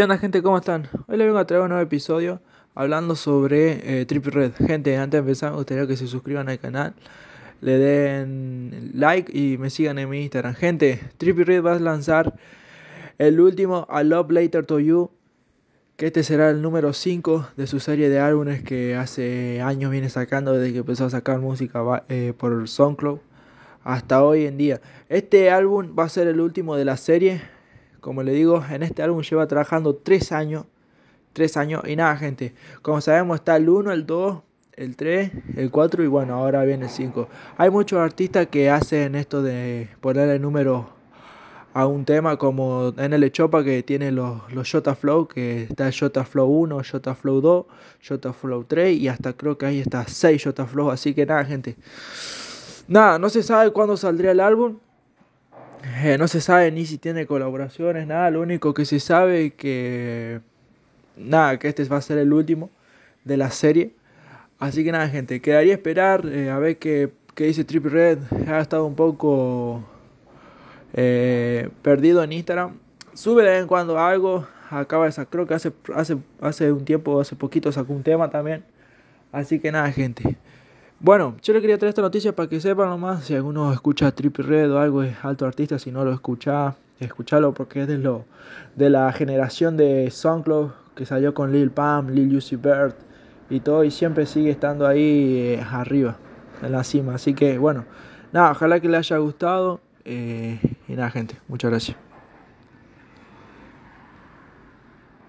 ¿Qué onda gente? ¿Cómo están? Hoy les vengo a traer un nuevo episodio hablando sobre eh, Trippy Red. Gente, antes de empezar me gustaría que se suscriban al canal, le den like y me sigan en mi Instagram. Gente, Trippy Red va a lanzar el último I Love Later to You, que este será el número 5 de su serie de álbumes que hace años viene sacando desde que empezó a sacar música eh, por SoundCloud hasta hoy en día. Este álbum va a ser el último de la serie como le digo, en este álbum lleva trabajando 3 años. 3 años. Y nada, gente. Como sabemos, está el 1, el 2, el 3, el 4 y bueno, ahora viene el 5. Hay muchos artistas que hacen esto de poner el número a un tema como en el Chopa que tiene los, los Jota Flow, que está Jota Flow 1, Jota Flow 2, Jota Flow 3 y hasta creo que ahí está 6 Jota Flow. Así que nada, gente. Nada, no se sabe cuándo saldría el álbum. Eh, no se sabe ni si tiene colaboraciones, nada. Lo único que se sabe es que. Nada, que este va a ser el último de la serie. Así que nada, gente. Quedaría esperar eh, a ver qué, qué dice Triple Red. Ha estado un poco eh, perdido en Instagram. Sube de vez en cuando algo. Acaba de sacar, creo que hace, hace, hace un tiempo, hace poquito sacó un tema también. Así que nada, gente. Bueno, yo le quería traer esta noticia para que sepan nomás, si alguno escucha Trippy Red o algo, es alto artista, si no lo escucha, escuchalo porque es de, lo, de la generación de SoundCloud que salió con Lil Pam, Lil Uzi Bird y todo, y siempre sigue estando ahí eh, arriba, en la cima. Así que bueno, nada, ojalá que le haya gustado. Eh, y nada, gente, muchas gracias.